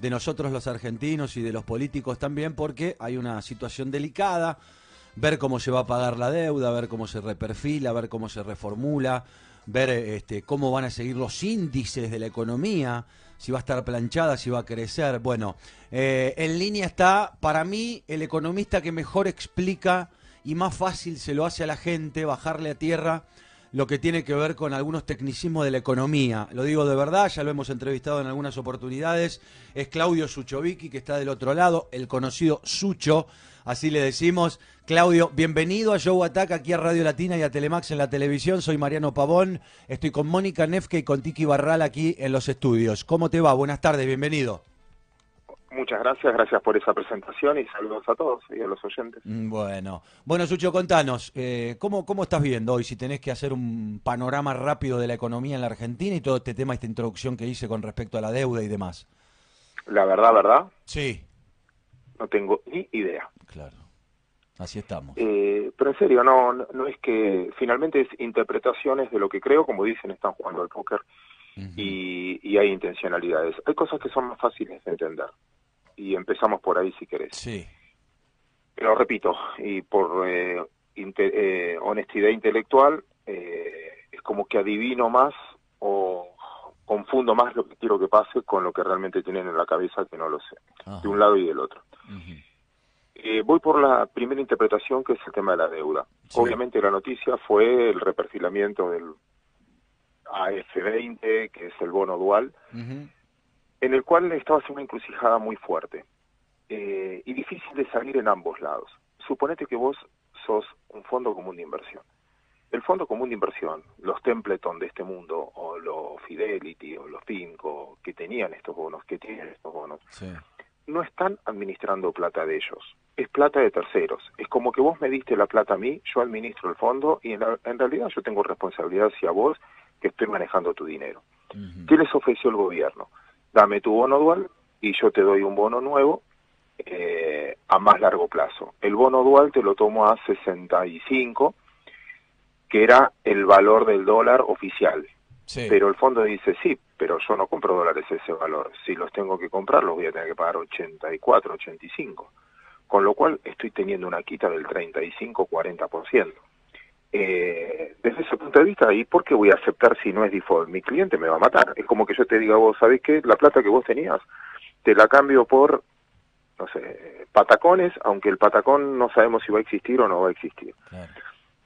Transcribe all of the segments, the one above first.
de nosotros los argentinos y de los políticos también, porque hay una situación delicada, ver cómo se va a pagar la deuda, ver cómo se reperfila, ver cómo se reformula, ver este, cómo van a seguir los índices de la economía, si va a estar planchada, si va a crecer. Bueno, eh, en línea está, para mí, el economista que mejor explica y más fácil se lo hace a la gente bajarle a tierra lo que tiene que ver con algunos tecnicismos de la economía. Lo digo de verdad, ya lo hemos entrevistado en algunas oportunidades. Es Claudio Suchovicki, que está del otro lado, el conocido Sucho, así le decimos. Claudio, bienvenido a Show Attack aquí a Radio Latina y a Telemax en la televisión. Soy Mariano Pavón, estoy con Mónica Nefke y con Tiki Barral aquí en los estudios. ¿Cómo te va? Buenas tardes, bienvenido. Muchas gracias, gracias por esa presentación y saludos a todos y a los oyentes. Mm, bueno, bueno Sucho, contanos, eh, ¿cómo, ¿cómo estás viendo hoy si tenés que hacer un panorama rápido de la economía en la Argentina y todo este tema, esta introducción que hice con respecto a la deuda y demás? La verdad, ¿verdad? Sí. No tengo ni idea. Claro. Así estamos. Eh, pero en serio, no, no es que finalmente es interpretaciones de lo que creo, como dicen, están jugando al póker y, y, hay intencionalidades. Hay cosas que son más fáciles de entender y empezamos por ahí si querés. Sí. Pero repito, y por eh, eh, honestidad intelectual, eh, es como que adivino más o confundo más lo que quiero que pase con lo que realmente tienen en la cabeza, que no lo sé, de un lado y del otro. voy por la primera interpretación, que es el tema de la deuda. Obviamente la noticia fue el reperfilamiento del AF20, que es el bono dual, en el cual estaba haciendo una encrucijada muy fuerte eh, y difícil de salir en ambos lados. Suponete que vos sos un fondo común de inversión. El fondo común de inversión, los Templeton de este mundo, o los Fidelity, o los Pinco, que tenían estos bonos, que tienen estos bonos, no están administrando plata de ellos, es plata de terceros. Es como que vos me diste la plata a mí, yo administro el fondo, y en, realidad yo tengo responsabilidad hacia vos que estoy manejando tu dinero. ¿Qué les ofreció el gobierno? Dame tu bono dual y yo te doy un bono nuevo eh, a más largo plazo. El bono dual te lo tomo a 65, que era el valor del dólar oficial. Pero el fondo dice, sí, pero yo no compro dólares ese valor. Si los tengo que comprar, los voy a tener que pagar 84, 85. Con lo cual estoy teniendo una quita del 35-40%. Eh, desde ese punto de vista, ¿y por qué voy a aceptar si no es default? Mi cliente me va a matar. Es como que yo te diga, vos, ¿sabés qué? La plata que vos tenías, te la cambio por, no sé, patacones, aunque el patacón no sabemos si va a existir o no va a existir.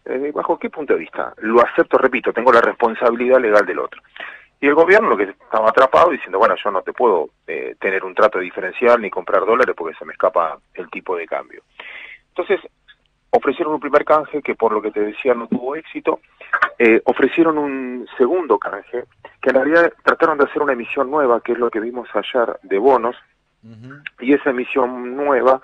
Eh, ¿Bajo qué punto de vista? Lo acepto, repito, tengo la responsabilidad legal del otro. Y el gobierno lo que estaba atrapado diciendo, bueno, yo no te puedo eh, tener un trato diferencial ni comprar dólares porque se me escapa el tipo de cambio. Entonces, ofrecieron un primer canje que por lo que te decía no tuvo éxito, eh, ofrecieron un segundo canje que en realidad trataron de hacer una emisión nueva, que es lo que vimos ayer de bonos, y esa emisión nueva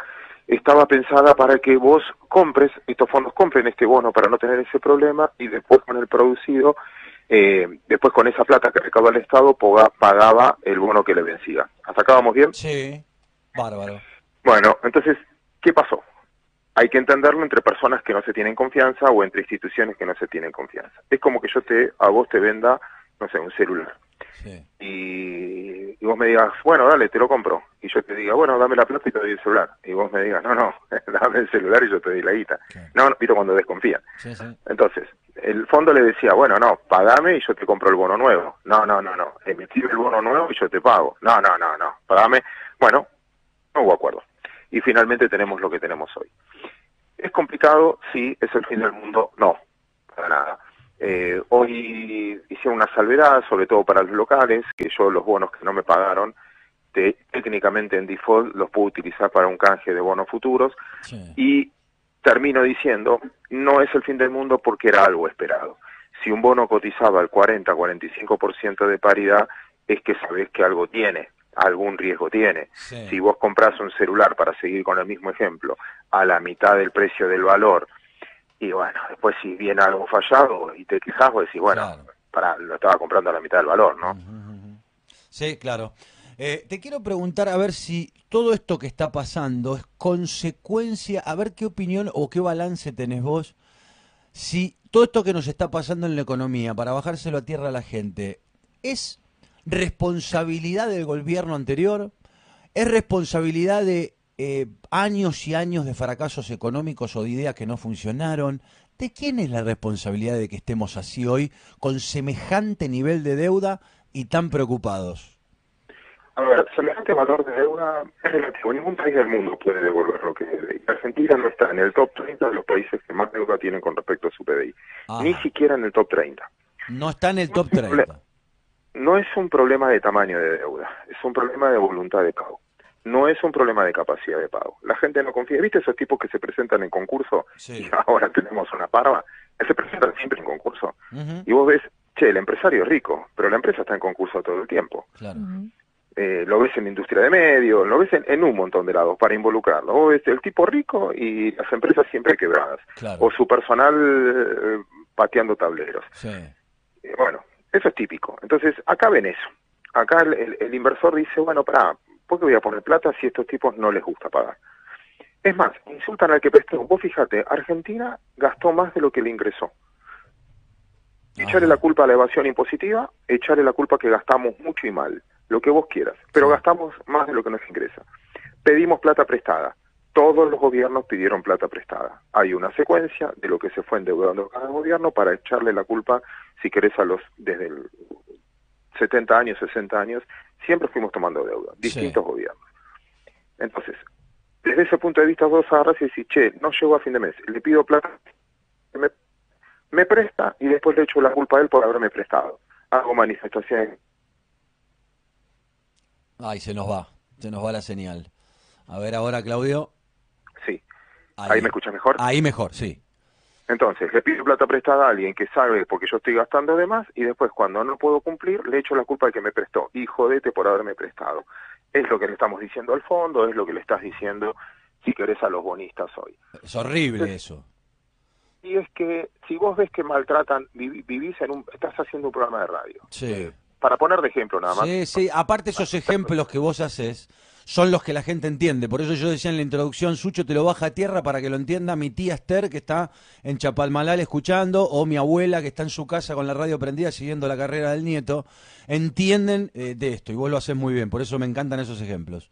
estaba pensada para que vos compres, estos fondos compren este bono para no tener ese problema y después con el producido, eh, después con esa plata que recababa el Estado pagaba el bono que le vencía. ¿Hasta acá vamos bien? Sí, bárbaro. Bueno, entonces, ¿qué pasó? Hay que entenderlo entre personas que no se tienen confianza o entre instituciones que no se tienen confianza. Es como que yo te a vos te venda, no sé, un celular. Y, vos me digas, bueno, dale, te lo compro. Y yo te diga, bueno, dame la plata y te doy el celular. Y vos me digas, no, no, dame el celular y yo te doy la guita. No, no, viste cuando desconfían. Entonces, el fondo le decía, bueno, no, pagame y yo te compro el bono nuevo. No, no, no, no, emitime el bono nuevo y yo te pago. No, no, no, no, pagame. Bueno, no hubo acuerdo. Y finalmente tenemos lo que tenemos hoy. ¿Es complicado? Sí. ¿Es el fin del mundo? No, para nada. Eh, hoy hice una salvedad, sobre todo para los locales, que yo los bonos que no me pagaron, técnicamente en default los puedo utilizar para un canje de bonos futuros. Y termino diciendo, no es el fin del mundo porque era algo esperado. Si un bono cotizaba el 40-45% de paridad, es que sabes que algo tiene algún riesgo tiene. Si vos compras un celular, para seguir con el mismo ejemplo, a la mitad del precio del valor, y bueno, después si viene algo fallado y te quejas, vos decís, bueno, para, lo estaba comprando a la mitad del valor, ¿no? Sí, claro. Eh, te quiero preguntar a ver si todo esto que está pasando es consecuencia, a ver qué opinión o qué balance tenés vos, si todo esto que nos está pasando en la economía, para bajárselo a tierra a la gente, es responsabilidad del gobierno anterior, ¿Es responsabilidad de eh, años y años de fracasos económicos o de ideas que no funcionaron? ¿De quién es la responsabilidad de que estemos así hoy, con semejante nivel de deuda y tan preocupados? A ver, semejante valor de deuda es relativo. Ningún país del mundo puede devolver lo que debe. Argentina no está en el top 30 de los países que más deuda tienen con respecto a su PDI. Ni siquiera en el top 30. No está en el top 30. No es un problema de tamaño de deuda, es un problema de voluntad de pago no es un problema de capacidad de pago. La gente no confía. ¿Viste esos tipos que se presentan en concurso? Y ahora tenemos una parva. Se presentan siempre en concurso. Y vos ves, che, el empresario es rico, pero la empresa está en concurso todo el tiempo. Eh, lo ves en la industria de medios, lo ves en, un montón de lados para involucrarlo. Vos ves el tipo rico y las empresas siempre quebradas. O su personal eh, pateando tableros. Eh, bueno, eso es típico. Entonces, acá ven eso. Acá el, el inversor dice, bueno, para, ¿Por qué voy a poner plata si a estos tipos no les gusta pagar? Es más, insultan al que prestó. Vos fíjate, Argentina gastó más de lo que le ingresó. Echarle la culpa a la evasión impositiva, echarle la culpa que gastamos mucho y mal, lo que vos quieras, pero gastamos más de lo que nos ingresa. Pedimos plata prestada. Todos los gobiernos pidieron plata prestada. Hay una secuencia de lo que se fue endeudando cada gobierno para echarle la culpa, si querés, a los desde el 70 años, 60 años, siempre fuimos tomando deuda, distintos gobiernos. Entonces, desde ese punto de vista vos agarras y decís, che, no llego a fin de mes, le pido plata, me, me presta y después le echo la culpa a él por haberme prestado. Hago manifestación. Ay, se nos va, se nos va la señal. A ver ahora, Claudio. Ahí, me escucha mejor? Ahí mejor, sí. Entonces, le pido plata prestada a alguien que sabe porque yo estoy gastando de más y después cuando no puedo cumplir le echo la culpa al que me prestó y jodete por haberme prestado. Es lo que le estamos diciendo al fondo, es lo que le estás diciendo si querés a los bonistas hoy. Es horrible eso. Y es que si vos ves que maltratan, vivís en un, estás haciendo un programa de radio. Sí. Para poner de ejemplo nada más. Sí, sí, aparte esos ejemplos que vos haces son los que la gente entiende. Por eso yo decía en la introducción, Sucho te lo baja a tierra para que lo entienda mi tía Esther que está en Chapalmalal escuchando o mi abuela que está en su casa con la radio prendida siguiendo la carrera del nieto. Entienden eh, de esto y vos lo haces muy bien. Por eso me encantan esos ejemplos.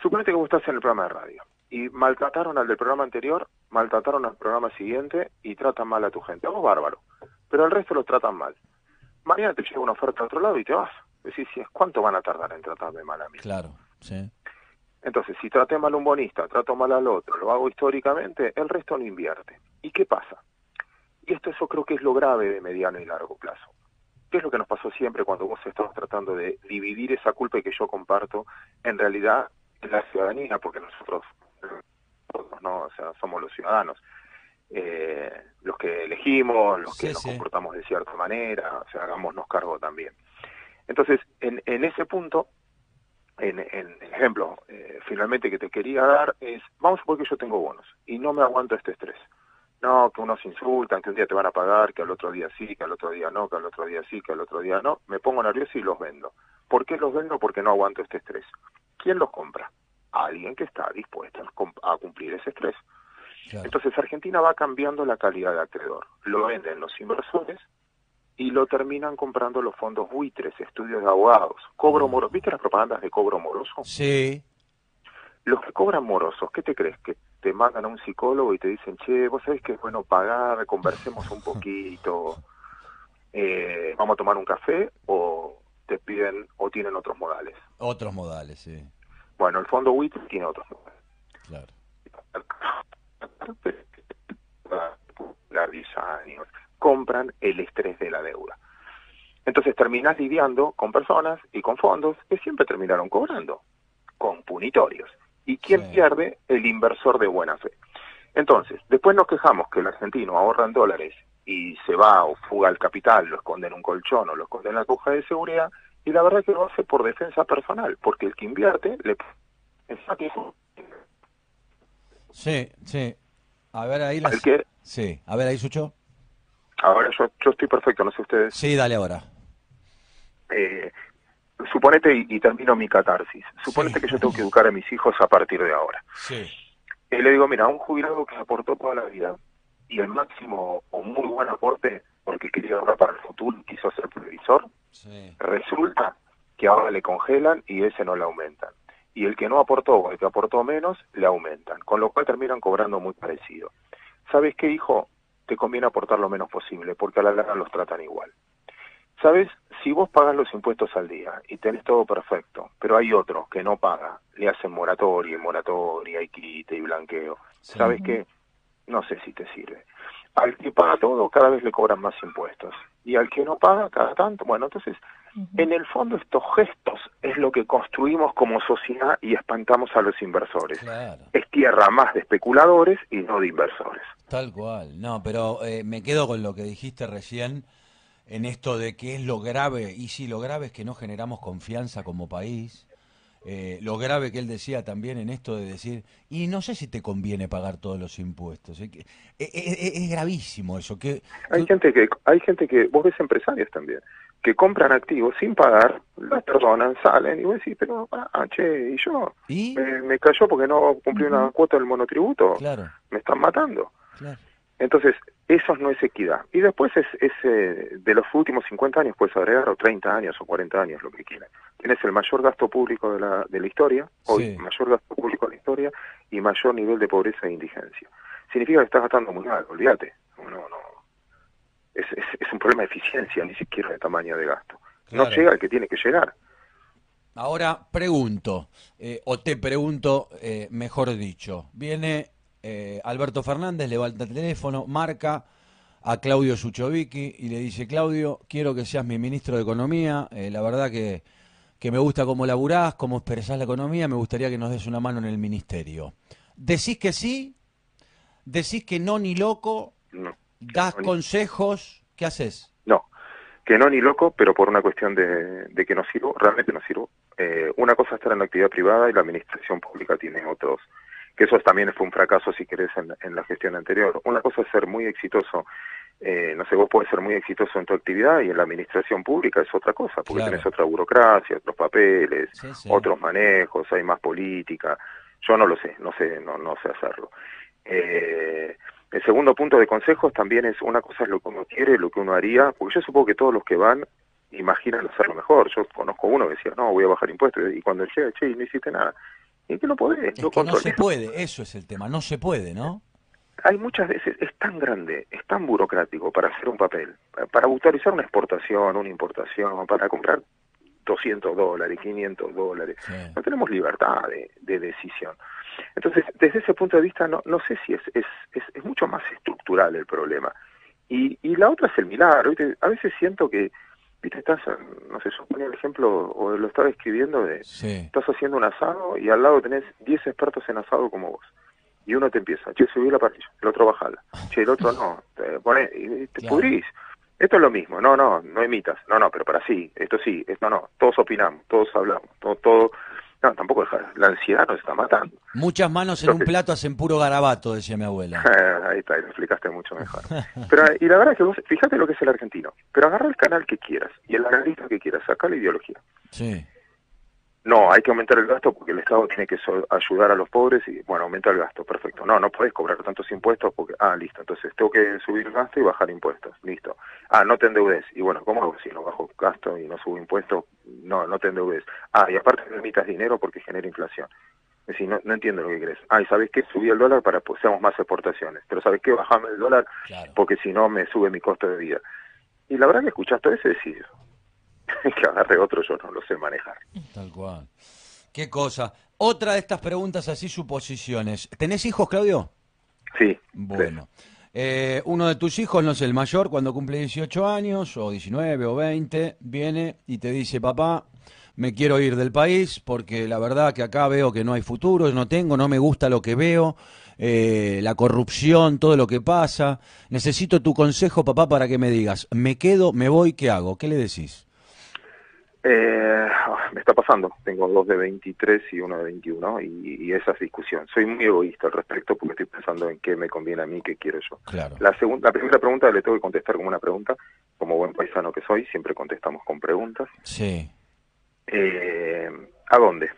Suponete que vos estás en el programa de radio y maltrataron al del programa anterior, maltrataron al programa siguiente y tratan mal a tu gente. Vos bárbaro. Pero al resto lo tratan mal mañana te llega una oferta a otro lado y te vas. Decís, ¿cuánto van a tardar en tratarme mal a mí? Claro, sí. Entonces, si traté mal a un bonista, trato mal al otro, lo hago históricamente, el resto no invierte. ¿Y qué pasa? Y esto eso creo que es lo grave de mediano y largo plazo. ¿Qué es lo que nos pasó siempre cuando vos estabas tratando de dividir esa culpa que yo comparto en realidad en la ciudadanía, porque nosotros, nosotros no, o sea, somos los ciudadanos eh, los que elegimos, los que nos comportamos de cierta manera, o sea, hagámonos cargo también. Entonces, en, en ese punto, en, en ejemplo, eh, finalmente que te quería dar es, vamos a suponer que yo tengo bonos y no me aguanto este estrés. No, que unos insultan, que un día te van a pagar, que al otro día sí, que al otro día no, que al otro día sí, que al otro día no. Me pongo nervioso y los vendo. ¿Por qué los vendo? Porque no aguanto este estrés. ¿Quién los compra? Alguien que está dispuesto a cumplir ese estrés. Entonces Argentina va cambiando la calidad de acreedor. Lo venden los inversores y lo terminan comprando los fondos buitres, estudios de abogados. Cobro mm. moroso. ¿Viste las propagandas de cobro moroso? Sí. Los que cobran morosos, ¿qué te crees? Que te mandan a un psicólogo y te dicen, che, vos sabés que es bueno pagar, conversemos un poquito, eh, vamos a tomar un café o te piden o tienen otros modales. Otros modales, sí. Bueno, el fondo buitre tiene otros modales. Claro la 10 años, compran el estrés de la deuda. Entonces terminas lidiando con personas y con fondos que siempre terminaron cobrando, con punitorios. ¿Y quién pierde? El inversor de buena fe. Entonces, después nos quejamos que el argentino ahorra en dólares y se va o fuga el capital, lo esconde en un colchón o lo esconde en la caja de seguridad, y la verdad es que lo hace por defensa personal, porque el que invierte le... Sí, sí. A ver ahí las... Sí, a ver ahí, Sucho. Ahora yo, yo estoy perfecto, no sé ustedes. Sí, dale ahora. Eh, suponete, y, termino mi catarsis, suponete que yo tengo que educar a mis hijos a partir de ahora. Sí. Y le digo, mira, un jubilado que aportó toda la vida y el máximo o muy buen aporte porque quería ahorrar para el futuro quiso ser previsor, resulta que ahora le congelan y ese no le aumentan y el que no aportó o el que aportó menos le aumentan, con lo cual terminan cobrando muy parecido. ¿Sabes qué, hijo? Te conviene aportar lo menos posible, porque a la larga los tratan igual. ¿Sabes? Si vos pagas los impuestos al día y tenés todo perfecto, pero hay otro que no paga, le hacen moratoria y moratoria y quite y blanqueo, ¿sabes qué? No sé si te sirve. Al que paga todo, cada vez le cobran más impuestos. Y al que no paga, cada tanto. Bueno, entonces, en el fondo, estos gestos es lo que construimos como sociedad y espantamos a los inversores. Es tierra más de especuladores y no de inversores. Tal cual. No, pero eh, me quedo con lo que dijiste recién en esto de que es lo grave, y sí, lo grave es que no generamos confianza como país, eh, lo grave que él decía también en esto de decir, y no sé si te conviene pagar todos los impuestos, es, es, gravísimo eso. Que, hay, gente que, hay gente que, vos ves empresarios también, que compran activos sin pagar, los perdonan, salen, y vos decís, pero, ah, che, ¿y yo? Me, cayó porque no cumplí una cuota del monotributo, claro. me están matando. Entonces, eso no es equidad. Y después es, eh, de los últimos 50 años, puedes agregar, o 30 años, o 40 años, lo que quieras. Tienes el mayor gasto público de la, de la historia, hoy, mayor gasto público de la historia, y mayor nivel de pobreza e indigencia. Significa que estás gastando muy mal, olvídate. No, no. Es, es, un problema de eficiencia, ni siquiera de tamaño de gasto. No llega al que tiene que llegar. Ahora pregunto, eh, o te pregunto, eh, mejor dicho, viene eh, Alberto Fernández levanta el teléfono, marca a Claudio Suchovicki y le dice, Claudio, quiero que seas mi ministro de Economía, la verdad que, que, me gusta cómo laburás, cómo expresás la economía, me gustaría que nos des una mano en el ministerio. ¿Decís que sí? ¿Decís que no ni loco? No. ¿Das consejos? ¿Qué haces? No, que no ni loco, pero por una cuestión de, que no sirvo, realmente no sirvo. Eh, una cosa es estar en la actividad privada y la administración pública tiene otros que eso también fue un fracaso, si querés, en, la gestión anterior. Una cosa es ser muy exitoso, eh, no sé, vos puedes ser muy exitoso en tu actividad y en la administración pública es otra cosa, porque tenés otra burocracia, otros papeles, otros manejos, hay más política. Yo no lo sé, no sé, no, no sé hacerlo. Eh, el segundo punto de consejos también es una cosa es lo que uno quiere, lo que uno haría, porque yo supongo que todos los que van imaginan hacerlo mejor. Yo conozco uno que decía, no, voy a bajar impuestos, y cuando llega, che, no hiciste nada y que no podés. Es que no se puede, eso es el tema, no se puede, ¿no? Hay muchas veces, es tan grande, es tan burocrático para hacer un papel, para autorizar una exportación, una importación, para comprar 200 dólares, 500 dólares. No tenemos libertad de, decisión. Entonces, desde ese punto de vista, no, no sé si es, es, es, mucho más estructural el problema. Y, y la otra es el milagro. A veces siento que viste, estás, no sé, yo ponía el ejemplo, o lo estaba escribiendo, de estás haciendo un asado y al lado tenés 10 expertos en asado como vos. Y uno te empieza, che, subí la parrilla, el otro bajala, che, el otro no, te pone, y te pudrís. Esto es lo mismo, no, no, no imitas, no, no, pero para sí, esto sí, esto no, todos opinamos, todos hablamos, todo, todo no, tampoco. La ansiedad nos está matando. Muchas manos en un plato hacen puro garabato, decía mi abuela. ahí está, lo explicaste mucho mejor. Pero, y la verdad es que vos, fíjate lo que es el argentino. Pero agarra el canal que quieras y el analista que quieras, saca la ideología. Sí. No, hay que aumentar el gasto porque el Estado tiene que ayudar a los pobres y, bueno, aumenta el gasto, perfecto. No, no podés cobrar tantos impuestos porque, ah, listo, entonces tengo que subir el gasto y bajar impuestos, listo. Ah, no te endeudes. Y bueno, ¿cómo hago si no bajo gasto y no subo impuestos? No, no te endeudes. Ah, y aparte me emitas dinero porque genera inflación. Es decir, no, no entiendo lo que crees. Ah, y ¿sabes qué? Subí el dólar para que pues, seamos más exportaciones. Pero ¿sabes qué? Bajame el dólar porque si no me sube mi costo de vida. Y la verdad que escuchas todo eso y decís, que agarre otro, yo no lo sé manejar. Tal cual. Qué cosa. Otra de estas preguntas así, suposiciones. ¿Tenés hijos, Claudio? Sí. Bueno. Eh, uno de tus hijos, no sé, el mayor, cuando cumple 18 años, o 19 o 20, viene y te dice, papá, me quiero ir del país porque la verdad que acá veo que no hay futuro, no tengo, no me gusta lo que veo, eh, la corrupción, todo lo que pasa. Necesito tu consejo, papá, para que me digas, me quedo, me voy, ¿qué hago? ¿Qué le decís? Eh, me está pasando, tengo dos de 23 y uno de 21 y, y, esa es discusión. Soy muy egoísta al respecto porque estoy pensando en qué me conviene a mí, qué quiero yo. Claro. La, segunda, la primera pregunta le tengo que contestar como una pregunta, como buen paisano que soy, siempre contestamos con preguntas. Sí. Eh, ¿A dónde?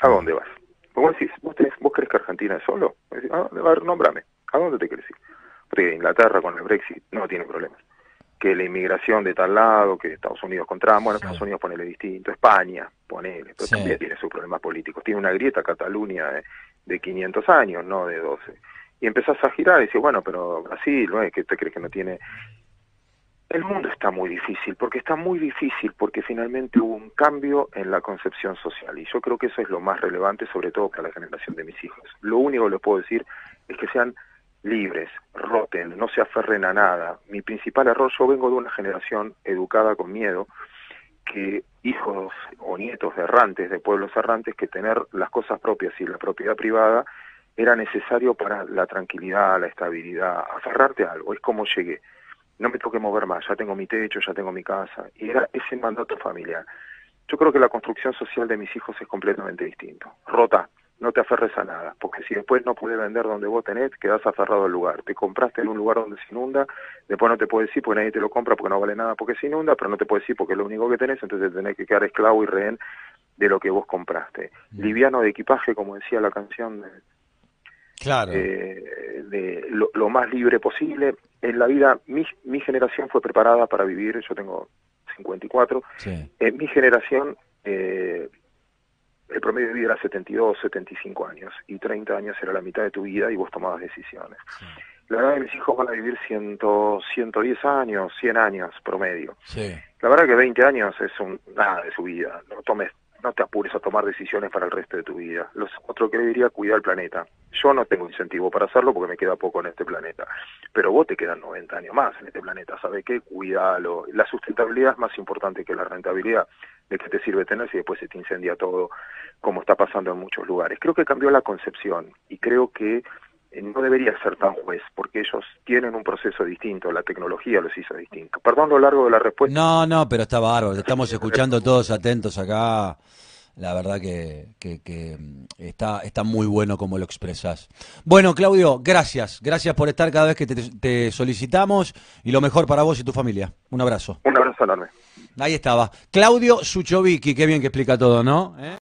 ¿A dónde vas? Vos decís, ¿vos, vos crees que Argentina es solo? Ah, a ver, nómbrame. ¿A dónde te querés ir? Porque Inglaterra con el Brexit no tiene problemas que la inmigración de tal lado, que Estados Unidos contra, bueno, Estados Unidos ponele distinto, España, ponele, pero también tiene sus problemas políticos. Tiene una grieta Cataluña de, de 500 años, no de 12. Y empezás a girar y decís, bueno, pero Brasil, ¿no? ¿Qué te crees que no tiene el mundo está muy difícil, porque está muy difícil, porque finalmente hubo un cambio en la concepción social, y yo creo que eso es lo más relevante, sobre todo para la generación de mis hijos. Lo único que les puedo decir es que sean libres, roten, no se aferren a nada. Mi principal error, yo vengo de una generación educada con miedo, que hijos o nietos de errantes, de pueblos errantes, que tener las cosas propias y la propiedad privada era necesario para la tranquilidad, la estabilidad, aferrarte a algo, es como llegué no me toque mover más, ya tengo mi techo, ya tengo mi casa, y era ese mandato familiar. Yo creo que la construcción social de mis hijos es completamente distinto. Rota, no te aferres a nada, porque si después no puedes vender donde vos tenés, quedás aferrado al lugar. Te compraste en un lugar donde se inunda, después no te puedes decir porque nadie te lo compra porque no vale nada porque se inunda, pero no te puedes decir porque es lo único que tenés, entonces tenés que quedar esclavo y rehén de lo que vos compraste. Mm. Liviano de equipaje, como decía la canción de, claro. Eh, de lo, más libre posible. En la vida, mi, mi generación fue preparada para vivir, yo tengo 54, en mi generación eh, el promedio de vida era 72, 75 años, y 30 años era la mitad de tu vida y vos tomabas decisiones. La verdad que mis hijos van a vivir 100, 110 años, 100 años promedio. La verdad que 20 años es un nada de su vida. No tomes no te apures a tomar decisiones para el resto de tu vida. Los otro que le diría, cuida el planeta. Yo no tengo incentivo para hacerlo porque me queda poco en este planeta, pero vos te quedan 90 años más en este planeta, ¿sabe qué? Cuídalo. La sustentabilidad es más importante que la rentabilidad. ¿De qué te sirve tener si después se te incendia todo, como está pasando en muchos lugares? Creo que cambió la concepción y creo que eh, no debería ser tan juez, porque ellos tienen un proceso distinto, la tecnología los hizo distinto. Perdón lo largo de la respuesta. No, no, pero está bárbaro, estamos escuchando todos atentos acá la verdad que, mm, está, está muy bueno como lo expresas. Bueno, Claudio, gracias. Gracias por estar cada vez que te, solicitamos y lo mejor para vos y tu familia. Un abrazo. Un abrazo Ahí estaba. Claudio Suchovicki, qué bien que explica todo, ¿no? ¿Eh?